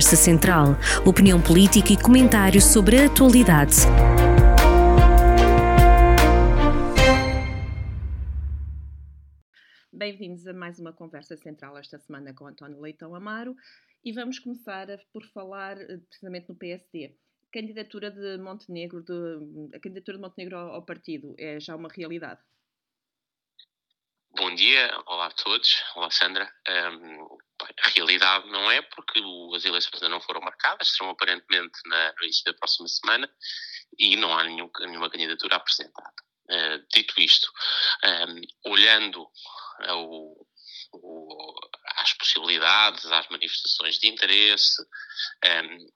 Conversa Central. Opinião política e comentários sobre a atualidade. Bem-vindos a mais uma Conversa Central esta semana com António Leitão Amaro e vamos começar por falar eh, precisamente no PSD. Candidatura de Montenegro, de, a candidatura de Montenegro ao, ao partido é já uma realidade? Bom dia, olá a todos, olá Sandra. Um, realidade não é porque as eleições ainda não foram marcadas, serão aparentemente na, no início da próxima semana e não há nenhum, nenhuma candidatura apresentada. Uh, dito isto, um, olhando ao, às possibilidades, às manifestações de interesse, um,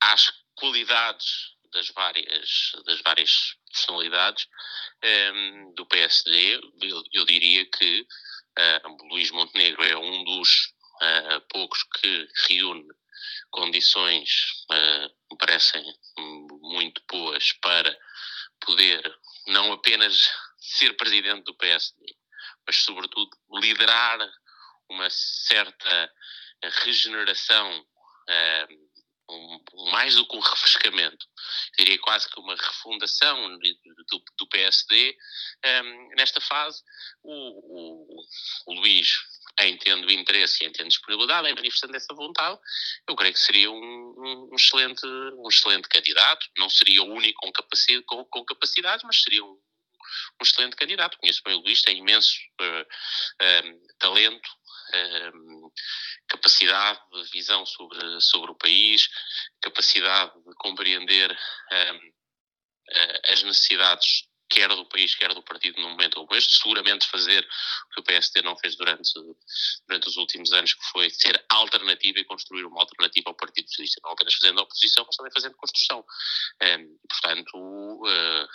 às qualidades das várias, das várias personalidades um, ehm, do PSD, eu, eu, diria que uh, Luís Montenegro é um dos poucos que reúne condições, uh, me parecem muito boas para poder não apenas ser presidente do PSD, mas sobretudo liderar uma certa regeneração uh, um, mais do que um refrescamento, diria quase que uma refundação do, do PSD. Um, nesta fase, o, o, o Luís, em tendo interesse e em tendo disponibilidade, em manifestando essa vontade, eu creio que seria um, um, excelente, um excelente candidato. Não seria o único com, capacidade, com, com mas seria um, um excelente candidato. Conheço bem o Luís, tem imenso uh, um, talento, um, capacidade de visão sobre, sobre o país, capacidade de compreender um, as necessidades quer do país, quer do partido num momento como este, seguramente fazer o que o PSD não fez durante, durante os últimos anos, que foi ser alternativa e construir uma alternativa ao Partido Socialista, não apenas fazendo oposição, mas também fazendo construção. Um, portanto, uh,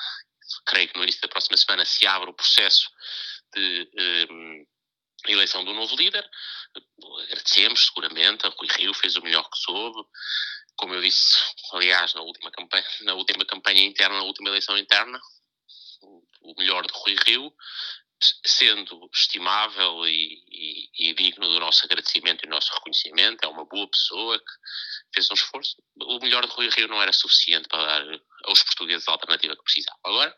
creio que no início da próxima semana se abre o processo de um, eleição do novo líder. Agradecemos, seguramente, a Rui Rio fez o melhor que soube. Como eu disse, aliás, na última campanha, na última campanha interna, na última eleição interna, o melhor de Rui Rio, sendo estimável e, e, e, digno do nosso agradecimento e do nosso reconhecimento, é uma boa pessoa que fez um esforço. O melhor de Rui Rio não era suficiente para dar aos portugueses a alternativa que precisavam. Agora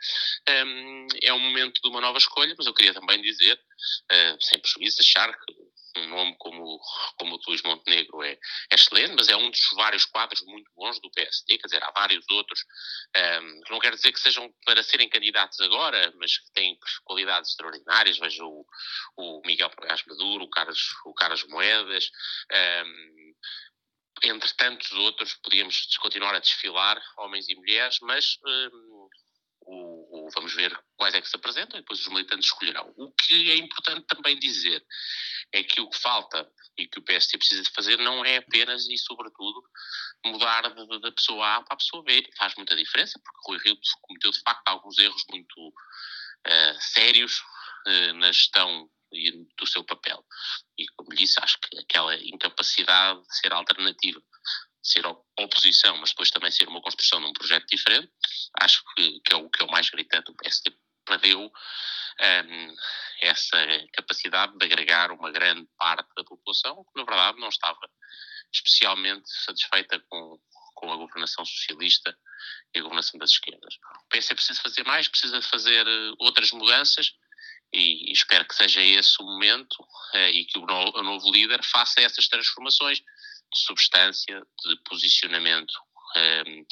um, é um momento de uma nova escolha, mas eu queria também dizer, uh, sem prejuízo, achar que um nome como, como o Luís Montenegro é, é, excelente, mas é um dos vários quadros muito bons do PSD, quer dizer, há vários outros, um, não quero dizer que sejam para serem candidatos agora, mas que têm qualidades extraordinárias, vejo o, o Miguel Pagás Maduro, o Carlos, o Carlos Moedas, um, entre tantos outros, podíamos continuar a desfilar, homens e mulheres, mas um, o, o, vamos ver quais é que se apresentam e depois os militantes escolherão. O que é importante também dizer é que o que falta e que o PST precisa de fazer não é apenas e sobretudo mudar da pessoa A para a pessoa B. Faz muita diferença, porque Rui Rio cometeu de facto alguns erros muito uh, sérios uh, na gestão do seu papel. E como disse, acho que aquela incapacidade de ser alternativa, ser oposição, mas depois também ser uma construção de um projeto diferente, acho que, que, é, o, que é o mais gritante. O PSD perdeu um, essa capacidade de agregar uma grande parte da população, que na verdade não estava especialmente satisfeita com, com a governação socialista e a governação das esquerdas. O PS preciso fazer mais, precisa fazer eh, outras mudanças e, espero que seja esse o momento uh, e que o, novo líder faça essas transformações de substância, de posicionamento um, ehm,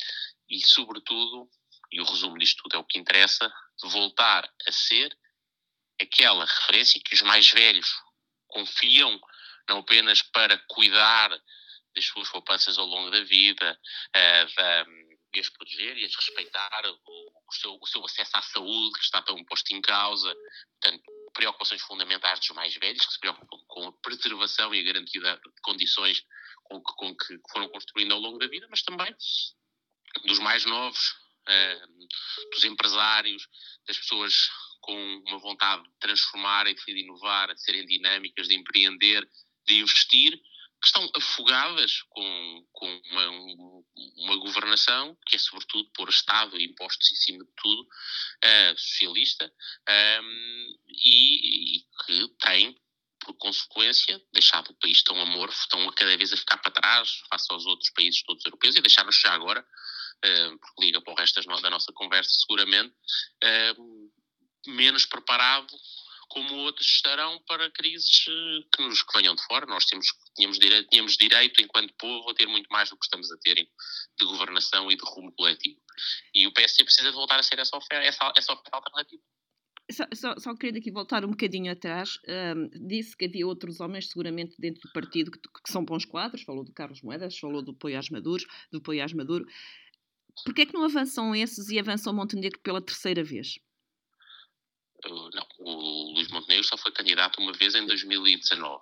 e, sobretudo, e o resumo disto tudo é o que interessa, voltar a ser aquela referência que os mais velhos confiam, não apenas para cuidar das suas poupanças ao longo da vida, uh, da, e as proteger e as respeitar, o, o, seu, o seu acesso à saúde que está tão posto em causa, portanto, preocupações fundamentais dos mais velhos, que se preocupam com a preservação e a garantia de condições com que, com que foram construindo ao longo da vida, mas também dos mais novos, uh, dos empresários, das pessoas com uma vontade de transformar e de inovar, de serem dinâmicas, de empreender, de investir, que estão afogadas com, com uma, uma governação que é, sobretudo, pôr Estado e impostos em cima de tudo, uh, socialista, um, e, e, que tem por consequência, deixado o país tão amorfo, tão cada vez a ficar para trás face aos outros países todos europeus e deixar-nos já agora, uh, porque liga para o resto da nossa conversa seguramente, uh, menos preparado como outros estarão para crises eh, que nos que venham de fora. Nós temos, tínhamos, direito, tínhamos direito, enquanto povo, a ter muito mais do que estamos a ter de governação e de rumo coletivo. E o PSD precisa de voltar a ser essa oferta, essa, essa oferta alternativa. Só, só, só, queria aqui voltar um bocadinho atrás. Um, disse que havia outros homens, seguramente, dentro do partido que, que, são bons quadros. Falou do Carlos Moedas, falou do apoio às Maduro. Do apoio às Maduro. Porquê é que não avançam esses e avançam Montenegro pela terceira vez? Uh, não, o Luís Montenegro só foi candidato uma vez em 2019.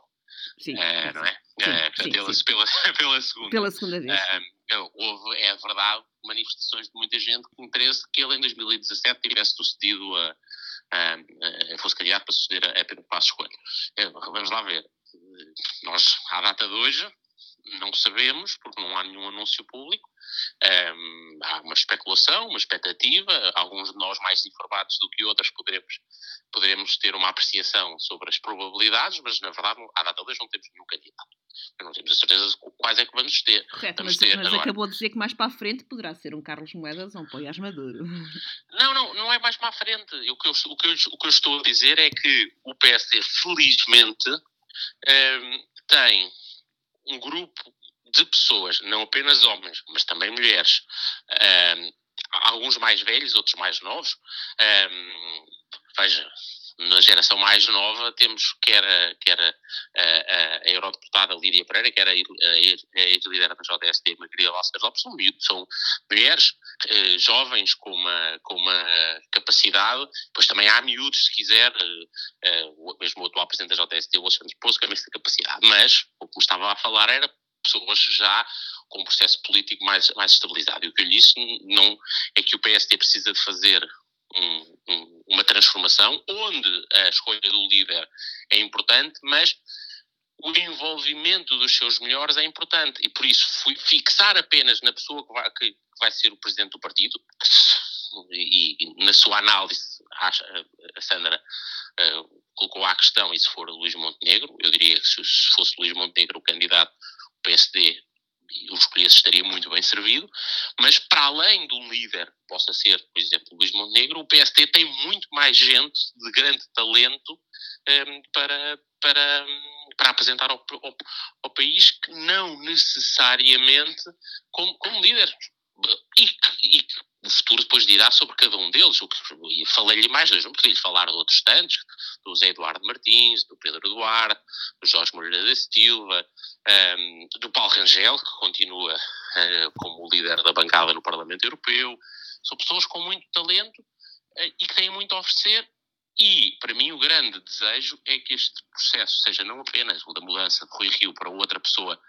Sim, uh, não é? Sim, uh, sim, pela, sim. Pela, pela, segunda. Pela segunda vez. Uh, houve, é verdade, manifestações de muita gente com interesse que ele em 2017 tivesse sucedido a, a, a fosse candidato para suceder a Pedro Passos Coelho. vamos lá ver. Nós, à data de hoje, não sabemos, porque não há nenhum anúncio público. Um, há uma especulação, uma expectativa. Alguns de nós, mais informados do que outros, poderemos, poderemos ter uma apreciação sobre as probabilidades, mas na verdade, à data de hoje, não temos nenhum candidato. Não temos a certeza de quais é que vamos ter. Correto, vamos mas, ter. mas acabou de dizer que mais para a frente poderá ser um Carlos Moedas ou um Poiás Maduro. Não, não, não é mais para a frente. O que eu, o que eu, o que eu estou a dizer é que o PSD, felizmente, um, tem um grupo de pessoas, não apenas homens, mas também mulheres, um, alguns mais velhos, outros mais novos. Um, veja, na geração mais nova temos quer a, quer a, a, a eurodeputada Lídia Pereira, quer a, ex-líder da JSD, Maria López Lopes, são, são mulheres eh, jovens com uma, com uma capacidade, depois também há miúdos, se quiser, eh, eh, mesmo o atual presidente da JSD, o Alexandre Pouso, que tem essa capacidade, mas o que me estava a falar era pessoas já com um processo político mais, mais estabilizado. E o que eu lhe disse não, é que o PSD precisa de fazer um, um, uma transformação onde a escolha do líder é importante, mas o envolvimento dos seus melhores é importante. E por isso fixar apenas na pessoa que vai, que vai ser o presidente do partido. E, e na sua análise a, Sandra uh, colocou a questão e se for Luís Montenegro, eu diria que se fosse Luís Montenegro o candidato PSD o estaria muito bem servido, mas para além do líder que possa ser, por exemplo, Luís Montenegro, o PSD tem muito mais gente de grande talento um, para, para, para apresentar ao, ao, ao, país que não necessariamente como, como líder. E, e o futuro depois dirá sobre cada um deles. E falei-lhe mais dois, não podia falar de outros tantos, do José Eduardo Martins, do Pedro Duarte, do Jorge Moreira da Silva, um, do Paulo Rangel, que continua uh, como líder da bancada no Parlamento Europeu. São pessoas com muito talento uh, e que têm muito a oferecer. E, para mim, o grande desejo é que este processo seja não apenas o da mudança de Rui Rio para outra pessoa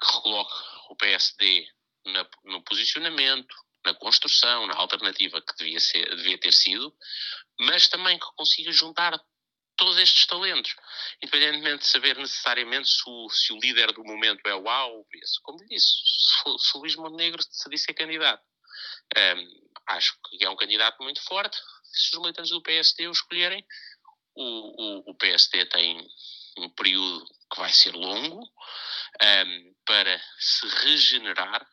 que recoloque o PSD na, no posicionamento, na construção, na alternativa que devia, ser, devia ter sido, mas também que consiga juntar todos estes talentos, independentemente de saber necessariamente se o, se o líder do momento é o A ou o B. Como disse, se, o Luís Montenegro se disse candidato, um, acho que é um candidato muito forte. Se os militantes do PSD o escolherem, o, o, o PSD tem um período que vai ser longo um, para se regenerar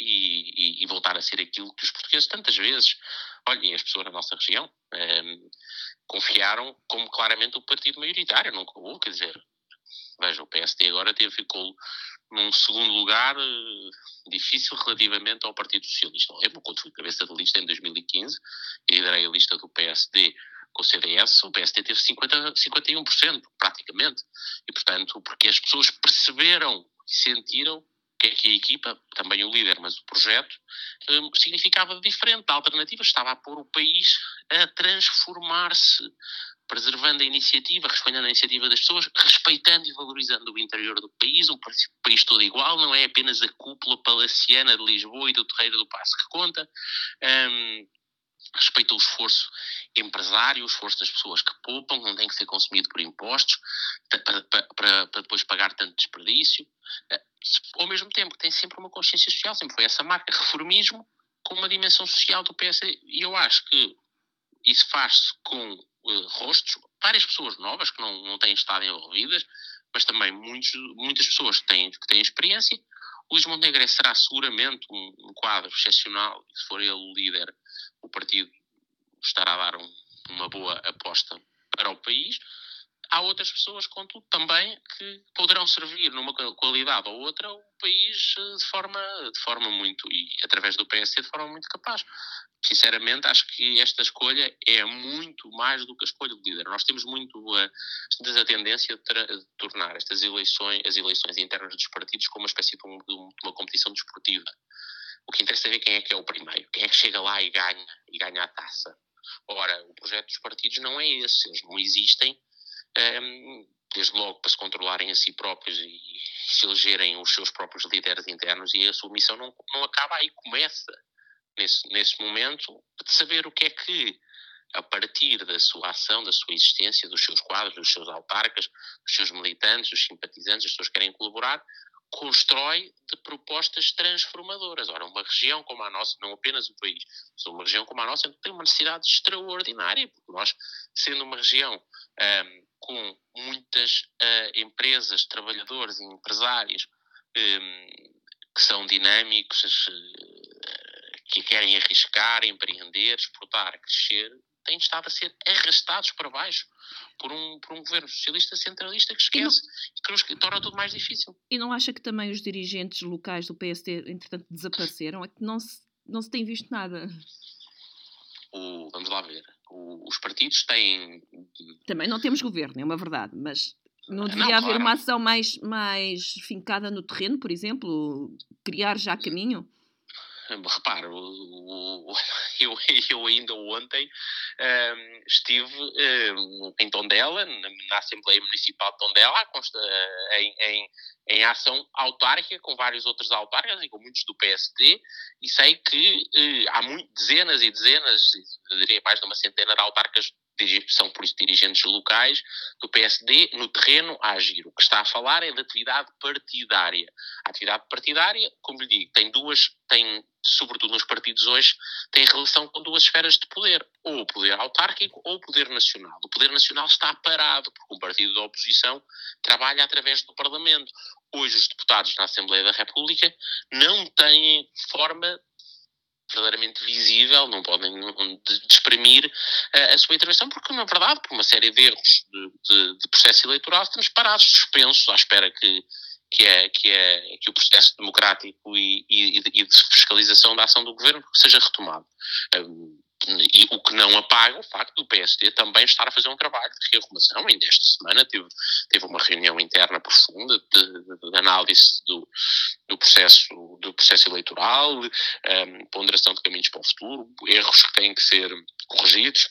e, e, e, voltar a ser aquilo que os portugueses tantas vezes, olha, e as pessoas na nossa região, um, ehm, confiaram como claramente o partido maioritário, nunca houve, quer dizer, veja, o PSD agora teve, ficou num segundo lugar uh, difícil relativamente ao Partido Socialista. Lembro quando fui cabeça de lista em 2015 e liderei a lista do PSD com o CDS, o PSD teve 50, 51%, praticamente. E, portanto, porque as pessoas perceberam e sentiram que é que a equipa, também o líder, mas o projeto, um, significava diferente. A alternativa estava a pôr o país a transformar-se, preservando a iniciativa, respondendo à iniciativa das pessoas, respeitando e valorizando o interior do país, um país todo igual, não é apenas a cúpula palaciana de Lisboa e do Terreiro do Passo que conta. Um, respeita o esforço empresário, o esforço das pessoas que poupam, não tem que ser consumido por impostos para, para, para depois pagar tanto desperdício. Ao mesmo tempo tem sempre uma consciência social, sempre foi essa marca, reformismo com uma dimensão social do PSD. E eu acho que isso faz-se com uh, rostos, várias pessoas novas que não, não têm estado envolvidas, mas também muitos, muitas pessoas que têm, que têm experiência. O Luís Montenegro será seguramente um, um quadro excepcional, e se for ele o líder, o partido estará a dar um, uma boa aposta para o país. Há outras pessoas, contudo, também que poderão servir numa qualidade ou outra o país eh, de forma, de forma muito, e através do PSD, de forma muito capaz. Sinceramente, acho que esta escolha é muito mais do que a escolha do líder. Nós temos muito a, a tendência de, de, tornar estas eleições, as eleições internas dos partidos, como uma espécie de, um, de uma competição desportiva. O que interessa é ver quem é que é o primeiro, quem é que chega lá e ganha, e ganha a taça. Ora, o projeto dos partidos não é esse, eles não existem desde logo para se controlarem a si próprios e se elegerem os seus próprios líderes internos e a sua missão não, não acaba aí, começa nesse, nesse momento de saber o que é que a partir da sua ação, da sua existência, dos seus quadros, dos seus autarcas, dos seus militantes, dos simpatizantes, as pessoas que querem colaborar, constrói de propostas transformadoras. Ora, uma região como a nossa, não apenas o país, mas uma região como a nossa tem uma necessidade extraordinária, porque nós, sendo uma região um, com muitas uh, empresas, trabalhadores e empresários um, que são dinâmicos, uh, que querem arriscar, empreender, exportar, crescer, têm estado a ser arrastados para baixo por um, por um governo socialista centralista que esquece e, que nos torna tudo mais difícil. E não acha que também os dirigentes locais do PSD, entretanto, desapareceram? É que não se, não se tem visto nada. O, vamos lá ver. Os partidos têm. Também não temos governo, é uma verdade, mas não devia não, haver claro. uma ação mais, mais fincada no terreno, por exemplo? Criar já caminho? Repare, eu, eu ainda ontem um, estive um, em Tondela, na, Assembleia Municipal de Tondela, em, em, em, ação autárquica com vários outros autárquicos e com muitos do PSD, e sei que uh, há muito, dezenas e dezenas, eu diria mais de uma centena de autarcas são por isso dirigentes locais do PSD no terreno a agir. O que está a falar é da atividade partidária. A atividade partidária, como lhe digo, tem duas, tem, sobretudo nos partidos hoje, tem relação com duas esferas de poder, ou o poder autárquico ou o poder nacional. O poder nacional está parado, porque o partido da oposição trabalha através do Parlamento. Hoje os deputados na Assembleia da República não têm forma verdadeiramente visível, não podem desprimir a, a sua intervenção, porque, na verdade, por uma série de erros de, de, de processo eleitoral, estamos parados, suspensos, à espera que, que, é, que, é, que o processo democrático e, e, e de fiscalização da ação do governo seja retomado. Um, e o que não apaga o facto do PSD também estar a fazer um trabalho de rearrumação. Ainda esta semana teve, teve uma reunião interna profunda de, de análise do, do, processo, do processo eleitoral, um, ponderação de caminhos para o futuro, erros que têm que ser corrigidos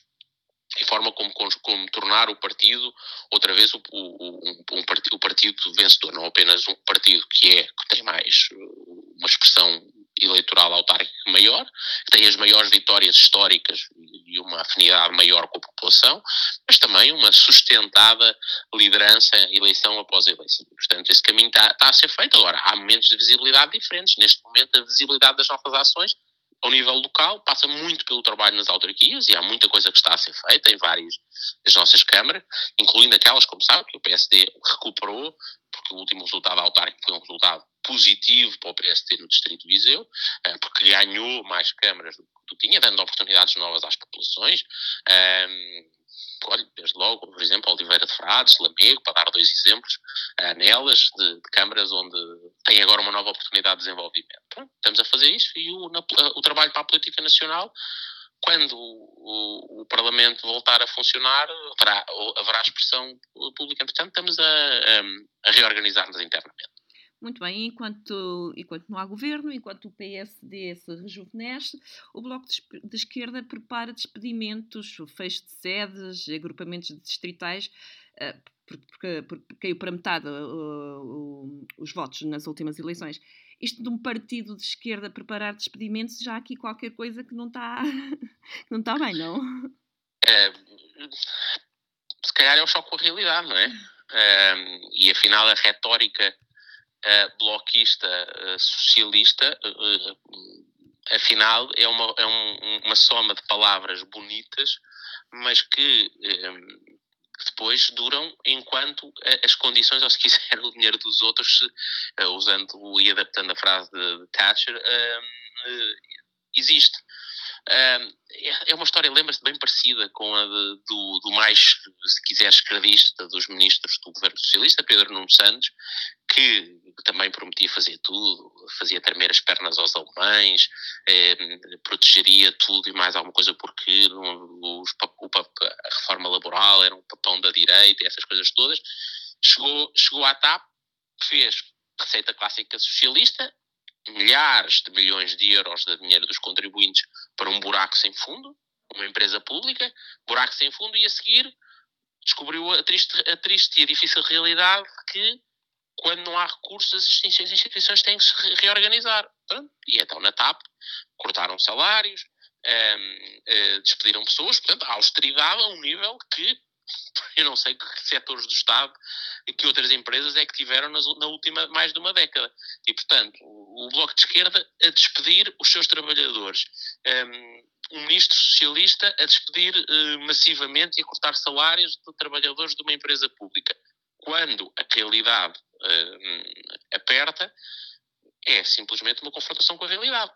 e forma como, como, tornar o partido outra vez o, o, um, um partido, o partido vencedor, não apenas um partido que é que tem mais uma expressão eleitoral autárquica maior, que tem as maiores vitórias históricas e uma afinidade maior com a população, mas também uma sustentada liderança eleição após eleição. Portanto, esse caminho está, está a ser feito. Agora, há momentos de visibilidade diferentes. Neste momento, a visibilidade das nossas ações ao nível local, passa muito pelo trabalho nas autarquias e há muita coisa que está a ser feita em várias das nossas câmaras, incluindo aquelas, como sabe, que o PSD recuperou, porque o último resultado autárquico foi um resultado positivo para o PSD no Distrito de Viseu, eh, porque ganhou mais câmaras do que tinha, dando oportunidades novas às populações. Um, olha, desde logo, por exemplo, Oliveira de Frades, Lamego, para dar dois exemplos, uh, nelas, de, de, câmaras onde tem agora uma nova oportunidade de desenvolvimento. Pronto, estamos a fazer isso e o, na, o trabalho para a política nacional quando o, o, Parlamento voltar a funcionar, haverá, haverá expressão pública. Portanto, estamos a, a reorganizar-nos internamente. Muito bem, enquanto, enquanto não há governo, enquanto o PSD se rejuvenesce, o Bloco de Esquerda prepara despedimentos, fecho de sedes, agrupamentos distritais, uh, porque, porque, caiu para metade uh, os votos nas últimas eleições. Isto de um partido de esquerda preparar despedimentos, já há aqui qualquer coisa que não está, não está bem, não? É, se calhar é o choque com a realidade, não é? é e afinal a retórica bloquista uh, socialista, uh, afinal é, uma, é um, uma soma de palavras bonitas, mas que, depois duram enquanto as condições, ou se quiser, o dinheiro dos outros, usando e adaptando a frase de, Thatcher, existe. É, é uma história, lembra-se, bem parecida com a de, do, do, mais, se quiser, esquerdista dos ministros do governo socialista, Pedro Nuno Santos, que também prometia fazer tudo, fazia tremer as pernas aos alemães, eh, protegeria tudo e mais alguma coisa porque o, a reforma laboral era um papão da direita e essas coisas todas. Chegou, chegou à TAP, fez receita clássica socialista, milhares de milhões de euros de dinheiro dos contribuintes para um buraco sem fundo, uma empresa pública, buraco sem fundo, e a seguir descobriu a triste, a triste e a difícil realidade que quando não há recursos as instituições têm que se reorganizar. E então na TAP cortaram salários, um, uh, eh, despediram pessoas, portanto, a austeridade a um nível que eu não sei que setores do Estado e que outras empresas é que tiveram nas, na última mais de uma década. E, portanto, o, o Bloco de Esquerda a despedir os seus trabalhadores. Um, um ministro socialista a despedir uh, massivamente e a cortar salários de trabalhadores de uma empresa pública. Quando a realidade uh, aperta, é simplesmente uma confrontação com a realidade.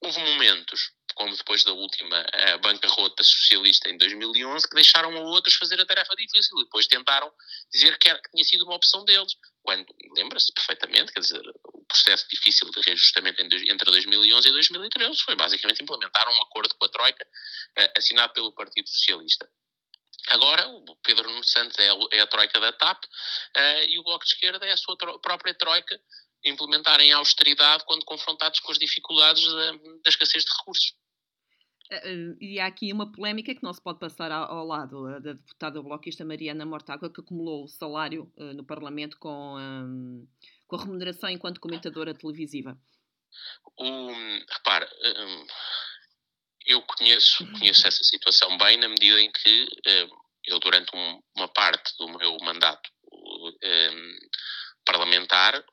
Houve momentos como depois da última bancarrota socialista em 2011, que deixaram a outros fazer a tarefa difícil e depois tentaram dizer que, era, que tinha sido uma opção deles. Quando, lembra-se perfeitamente, quer dizer, o processo difícil de reajustamento entre 2011 e 2013 foi basicamente implementar um acordo com a Troika, uh, assinado pelo Partido Socialista. Agora, o Pedro Nuno Santos é a, é a troika da TAP uh, e o Bloco de Esquerda é a sua tro própria troika implementarem a austeridade quando confrontados com as dificuldades da, da escassez de recursos. Eh, eh, e há aqui uma polémica que não se pode passar ao, lado da deputada bloquista Mariana Mortágua, que acumulou o salário no Parlamento com, um, com a remuneração enquanto comentadora televisiva. Um, repare, um, eu conheço, conheço essa situação bem na medida em que eu, durante um, uma parte do meu mandato parlamentar,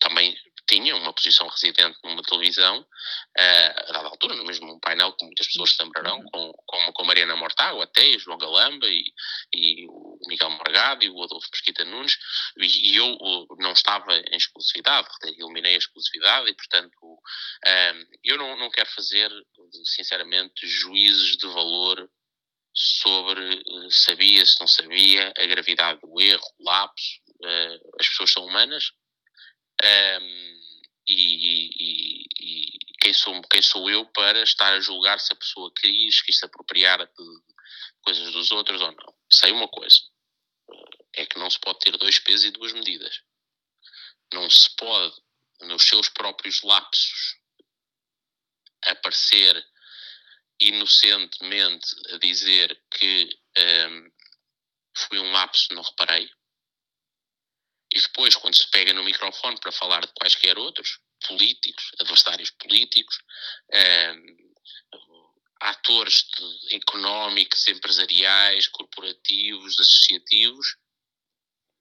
também tinha uma posição residente numa televisão, uh, a dada altura, no mesmo painel que muitas pessoas se lembrarão, uhum. com, com, com Mariana Mortágua, até João Galamba e, e o Miguel Morgado e o Adolfo Pesquita Nunes, e, e eu não estava em exclusividade, eliminei a exclusividade e, portanto, eu não, não quero fazer, sinceramente, juízes de valor sobre sabia, se não sabia, a gravidade do erro, o lapso, uh, as pessoas são humanas, um, e, e, e, quem, sou, quem sou eu para estar a julgar se a pessoa quis, quis se apropriar de coisas dos outros ou não? Sei uma coisa: é que não se pode ter dois pesos e duas medidas. Não se pode, nos seus próprios lapsos, aparecer inocentemente a dizer que um, foi um lapso, não reparei, e depois, quando se pega no microfone para falar de quaisquer outros, políticos, adversários políticos, ehm, atores de, económicos, empresariais, corporativos, associativos,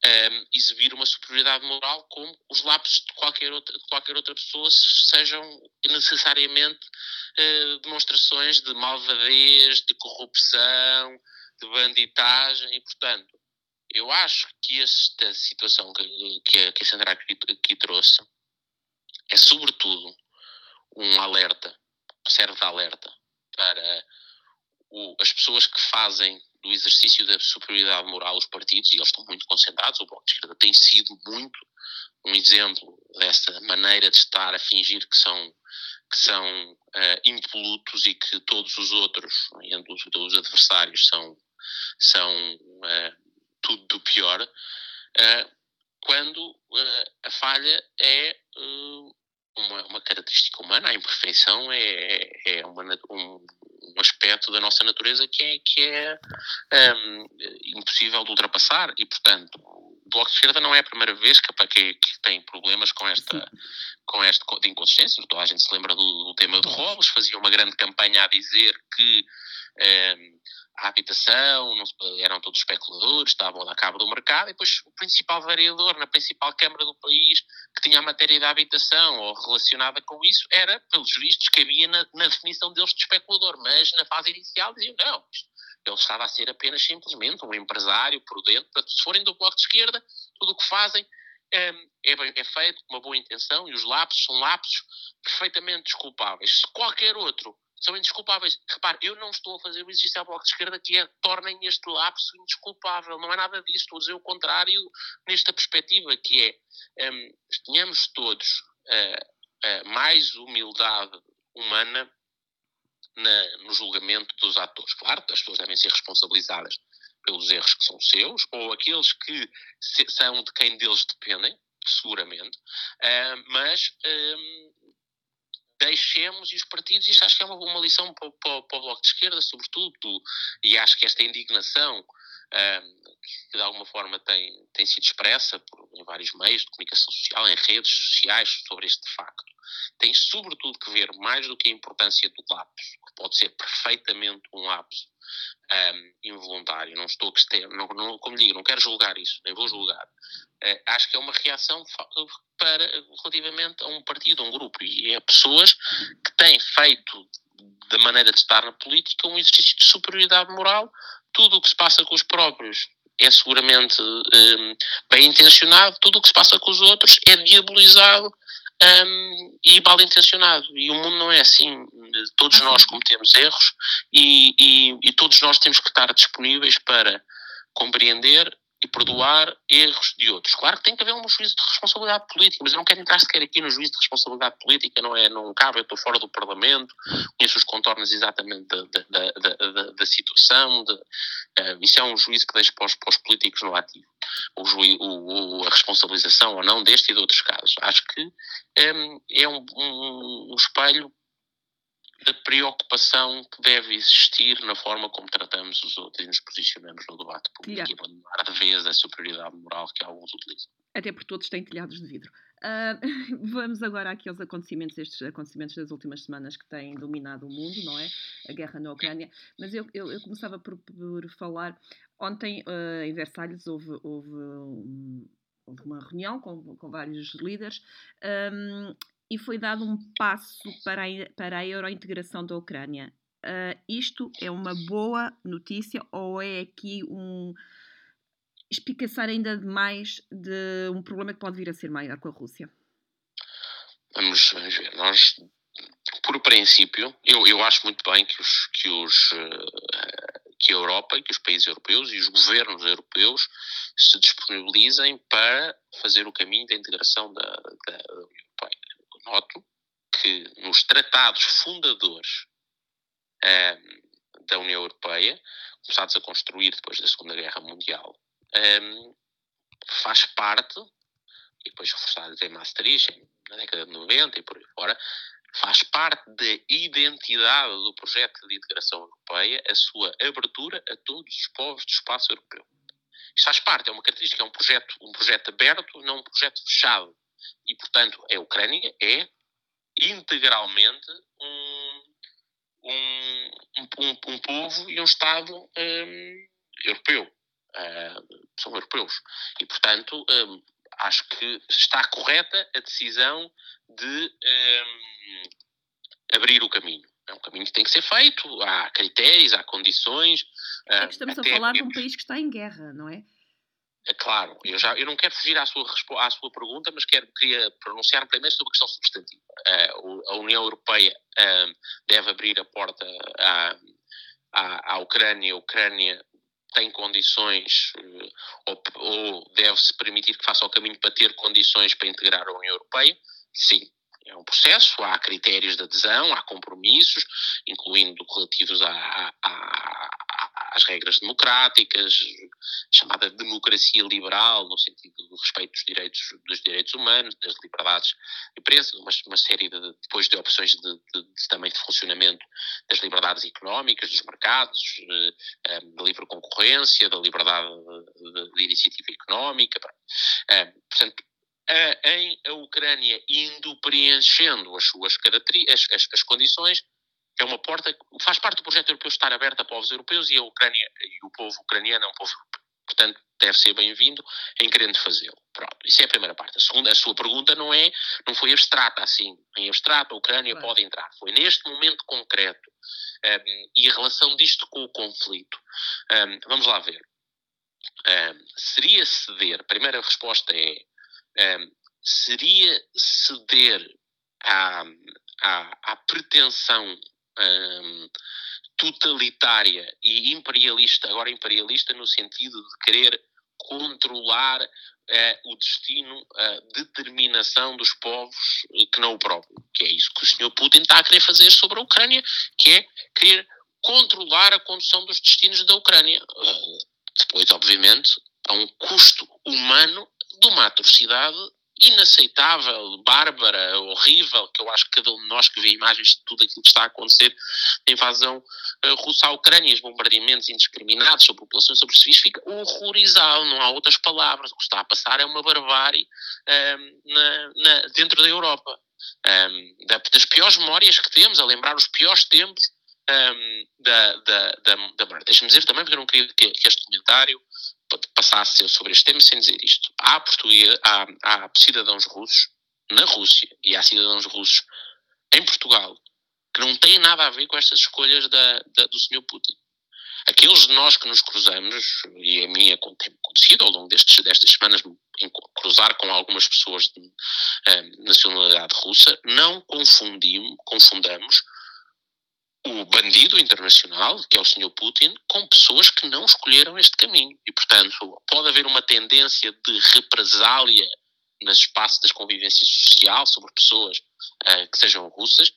ehm, exibir uma superioridade moral como os lapsos de qualquer outra, de qualquer outra pessoa sejam necessariamente uh, demonstrações de malvadez, de corrupção, de banditagem e, portanto, eu acho que esta situação que, que, a Sandra aqui, aqui trouxe é, sobretudo, um alerta, serve de alerta para o, as pessoas que fazem do exercício da superioridade moral os partidos, e eles estão muito concentrados, o Bloco de Esquerda tem sido muito um exemplo dessa maneira de estar a fingir que são que são uh, impolutos e que todos os outros, os, os adversários, são, são uh, tudo do pior, uh, quando uh, a falha é uh, uma, uma, característica humana, a imperfeição é, é, é uma, um, um, aspecto da nossa natureza que é, que é um, impossível de ultrapassar e, portanto, o Bloco de Esquerda não é a primeira vez que, que, que tem problemas com esta, com esta de inconsistência. Toda a gente se lembra do, do tema de roubos, fazia uma grande campanha a dizer que um, a habitação, eram todos especuladores, estavam a dar cabo do mercado, e depois o principal variador na principal Câmara do país que tinha a matéria da habitação ou relacionada com isso era, pelos vistos, que havia na, na definição deles de especulador, mas na fase inicial diziam não, Ele estava a ser apenas simplesmente um empresário prudente. Portanto, se forem do Bloco de Esquerda, tudo o que fazem é, é, é feito com uma boa intenção e os lapsos são lapsos perfeitamente desculpáveis. Se qualquer outro são indesculpáveis. Repare, eu não estou a fazer o exercício ao Bloco de Esquerda que é tornem este lapso indesculpável. Não é nada disso. Estou a dizer o contrário nesta perspectiva, que é um, tenhamos todos uh, uh, mais humildade humana na, no julgamento dos atores. Claro, as pessoas devem ser responsabilizadas pelos erros que são seus, ou aqueles que se, são de quem deles dependem, seguramente, uh, mas um, deixemos e os partidos, isto acho que é uma, uma lição para, para, para, o Bloco de Esquerda, sobretudo, e acho que esta indignação que de alguma forma tem, tem sido expressa por, em vários meios de comunicação social, em redes sociais, sobre este facto, tem sobretudo que ver mais do que a importância do lapso, que pode ser perfeitamente um lapso um, involuntário. Não estou que não, não, como digo, não quero julgar isso, nem vou julgar. Uh, acho que é uma reação para relativamente a um partido, a um grupo e a pessoas que têm feito da maneira de estar na política um exercício de superioridade moral. Tudo o que se passa com os próprios é seguramente um, bem intencionado, tudo o que se passa com os outros é diabolizado um, e mal intencionado. E o mundo não é assim. Todos nós cometemos erros e, e, e todos nós temos que estar disponíveis para compreender e perdoar erros de outros. Claro que tem que haver um juízo de responsabilidade política, mas eu não quero entrar sequer aqui no juízo de responsabilidade política, não é? Não cabe, eu estou fora do Parlamento, conheço os contornos exatamente da, da, da, da, situação, de, uh, isso é um juízo que deixa para os, para os políticos no ativo. O, juí, o, o, a responsabilização ou não deste e de outros casos. Acho que um, é um, um, um espelho da preocupação que deve existir na forma como tratamos os outros e nos posicionamos no debate público yeah. e abandonar de vez a superioridade moral que alguns utilizam. Até porque todos têm telhados de vidro. Uh, vamos agora aqui aos acontecimentos, estes acontecimentos das últimas semanas que têm dominado o mundo, não é? A guerra na Ucrânia. Mas eu, eu, eu começava por, por, falar. Ontem, uh, em Versalhes, houve, houve, um, houve uma reunião com, com vários líderes um, e foi dado um passo para a, para a eurointegração da Ucrânia. Uh, isto é uma boa notícia ou é aqui um espicaçar ainda mais de um problema que pode vir a ser maior com a Rússia? Vamos, ver. Nós, por princípio, eu, eu acho muito bem que, os, que, os, uh, que a Europa, que os países europeus e os governos europeus se disponibilizem para fazer o caminho da integração da, da União Europeia noto que nos tratados fundadores um, ehm, da União Europeia, começados a construir depois da Segunda Guerra Mundial, um, ehm, faz parte, e depois reforçados em Maastricht, na década de 90 e por aí fora, faz parte da identidade do projeto de integração europeia a sua abertura a todos os povos do espaço europeu. Isto faz parte, é uma característica, é um projeto, um projeto aberto, não um projeto fechado. E, portanto, a Ucrânia é integralmente um, um, um, um povo e um Estado um, europeu. Uh, são europeus. E, portanto, um, acho que está correta a decisão de um, abrir o caminho. É um caminho que tem que ser feito, há critérios, há condições. É que estamos a falar de um país que está em guerra, não é? É claro, eu, já, eu não quero fugir à sua, à sua pergunta, mas quero, queria pronunciar primeiro sobre a questão substantiva. Uh, a União Europeia uh, deve abrir a porta à, à, à Ucrânia, a Ucrânia tem condições uh, ou, ou deve-se permitir que faça o caminho para ter condições para integrar a União Europeia? Sim, é um processo, há critérios de adesão, há compromissos, incluindo relativos à, à, às regras democráticas, chamada democracia liberal, no sentido do respeito dos direitos, dos direitos humanos, das liberdades de imprensa, uma, uma série de, depois de opções de, de, de, também de funcionamento das liberdades económicas, dos mercados, eh, da livre concorrência, da liberdade de, iniciativa económica. Eh, portanto, a, em a Ucrânia indo preenchendo as suas características, as, as, as condições, é uma porta, faz parte do projeto europeu estar aberto a povos europeus e a Ucrânia e o povo ucraniano é um povo europeu. portanto, deve ser bem-vindo em querendo fazê-lo. Pronto, isso é a primeira parte. A segunda, a sua pergunta não é, não foi abstrata assim. Em abstrato, a Ucrânia pode entrar. Foi neste momento concreto. Um, e a relação disto com o conflito. Um, vamos lá ver. Um, seria ceder, a primeira resposta é, seria ceder à, à, à pretensão totalitária e imperialista, agora imperialista no sentido de querer controlar uh, o destino, a uh, determinação dos povos uh, que não o próprio, que é isso que o senhor Putin está a querer fazer sobre a Ucrânia, que é querer controlar a condução dos destinos da Ucrânia. Eh, depois, obviamente, a um custo humano de uma atrocidade inaceitável, bárbara, horrível, que eu acho que cada um de nós que vê imagens de tudo aquilo que está a acontecer na invasão russa à Ucrânia, os bombardeamentos indiscriminados sobre populações, sobre civis, fica horrorizado, não há outras palavras. O que está a passar é uma barbárie um, ehm, na, na, dentro da Europa. Um, ehm, das piores memórias que temos, a lembrar os piores tempos um, ehm, da, da, da, da Deixa-me dizer também, porque eu não queria que, que este comentário passasse sobre este tema sem dizer isto. Há, há, há cidadãos russos na Rússia e há cidadãos russos em Portugal que não têm nada a ver com estas escolhas da, da, do Sr. Putin. Aqueles de nós que nos cruzamos, e a mim é tem acontecido ao longo destes, destas semanas, cruzar com algumas pessoas de um, nacionalidade russa, não confundimos, confundamos o bandido internacional, que é o Sr. Putin, com pessoas que não escolheram este caminho. E, portanto, pode haver uma tendência de represália no espaço das convivência social sobre pessoas uh, que sejam russas.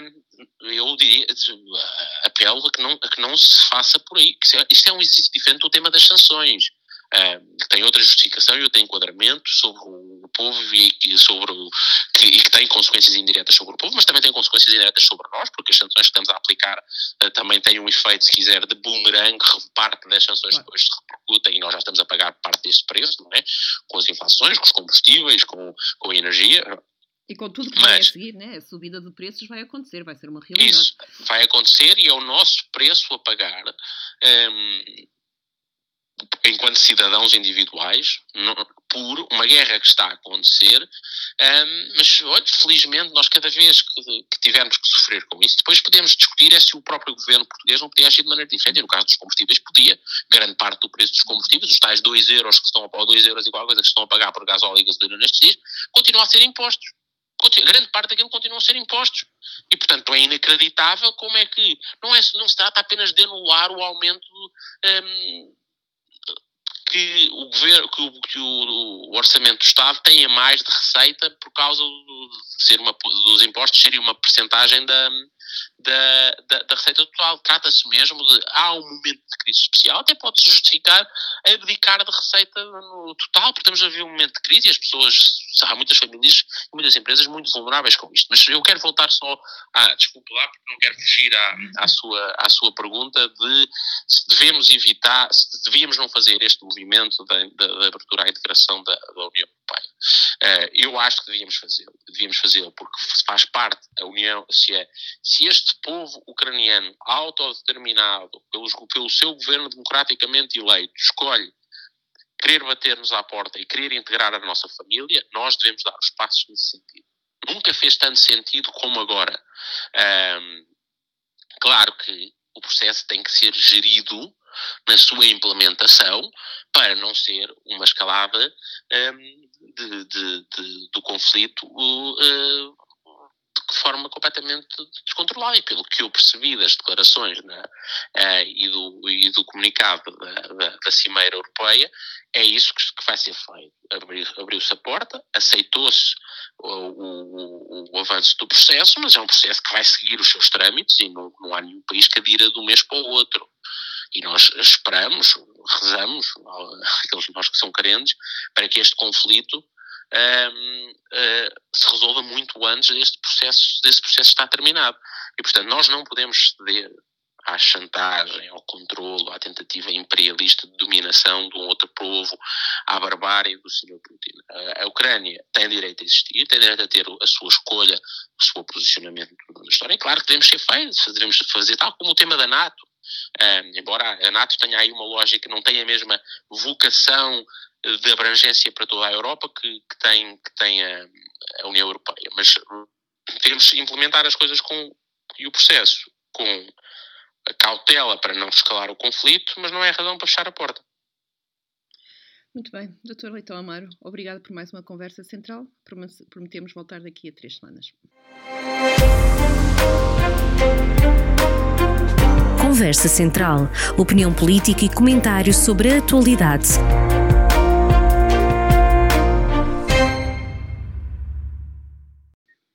Um, eu diria, uh, apelo a que, não, a que não se faça por aí. Isto é um exercício diferente do tema das sanções que tem outra justificação e outro enquadramento sobre o povo e, e sobre o, que, e que tem consequências indiretas sobre o povo, mas também tem consequências indiretas sobre nós, porque as sanções que estamos a aplicar uh, também têm um efeito, se quiser, de boomerang, parte das sanções depois se repercutem e nós já estamos a pagar parte desse preço, não é? Com as inflações, com os combustíveis, com, com a energia. E com tudo que Mas, vai a seguir, né? a subida de preços vai acontecer, vai ser uma realidade. Isso, vai acontecer e é o nosso preço a pagar. Um, enquanto cidadãos individuais, por uma guerra que está a acontecer, um, mas olha, felizmente nós cada vez que, que, tivermos que sofrer com isso, depois podemos discutir é se o próprio governo português não podia agir de maneira diferente, e no caso dos combustíveis podia, grande parte do preço dos combustíveis, os tais 2 euros que estão a, 2 euros igual coisa que estão a pagar por gasóleo e gasolina nestes dias, continua a ser impostos. Grande parte daquilo continua a ser impostos. E, portanto, é inacreditável como é que não, é, não se trata apenas de anular o aumento um, que o governo, que o, que o, orçamento do Estado tenha mais de receita por causa do, de ser uma, dos impostos serem uma percentagem da, da, da, da receita total. Trata-se mesmo de, há um momento de crise especial, até pode justificar abdicar de receita no total, porque estamos a ver um momento de crise e as pessoas, há muitas famílias e muitas empresas muito vulneráveis com isto. Mas eu quero voltar só, a, desculpe lá, porque não quero fugir à, à, sua, à sua pergunta de se devemos evitar, se devíamos não fazer este movimento da, da, da abertura à integração da, da União Europeia. Uh, eu acho que devíamos fazê-lo. Devíamos fazê-lo porque faz parte, a União, se é, se este povo ucraniano, autodeterminado, pelos, pelo seu governo democraticamente eleito, escolhe querer bater-nos à porta e querer integrar a nossa família, nós devemos dar os passos nesse sentido. Nunca fez tanto sentido como agora. Um, claro que o processo tem que ser gerido na sua implementação para não ser uma escalada um, de, de, de, do conflito uh, de forma completamente descontrolada. E pelo que eu percebi das declarações uh, e, do, e, do, comunicado da, da, da Cimeira Europeia, é isso que, que vai ser feito. Abriu-se a porta, aceitou-se o, o, o, avanço do processo, mas é um processo que vai seguir os seus trâmites e não, não há nenhum país que adira de um mês para o outro. E nós esperamos, rezamos, aqueles de nós que são carentes, para que este conflito um, uh, se resolva muito antes deste processo, desse processo estar terminado. E, portanto, nós não podemos ceder à chantagem, ao controlo, à tentativa imperialista de dominação de um outro povo, à barbárie do Sr. Putin. A Ucrânia tem direito a existir, tem direito a ter a sua escolha, o seu posicionamento na história. É claro que devemos ser feitos, devemos fazer tal como o tema da NATO. Um, embora a NATO tenha aí uma lógica, não tenha a mesma vocação de abrangência para toda a Europa que, que tem, que tem a, a, União Europeia. Mas temos que implementar as coisas com, e o processo com a cautela para não escalar o conflito, mas não é razão para fechar a porta. Muito bem, Dr. Leitão Amaro, obrigado por mais uma conversa central. Prometemos voltar daqui a três semanas. Conversa Central. Opinião política e comentários sobre a atualidade.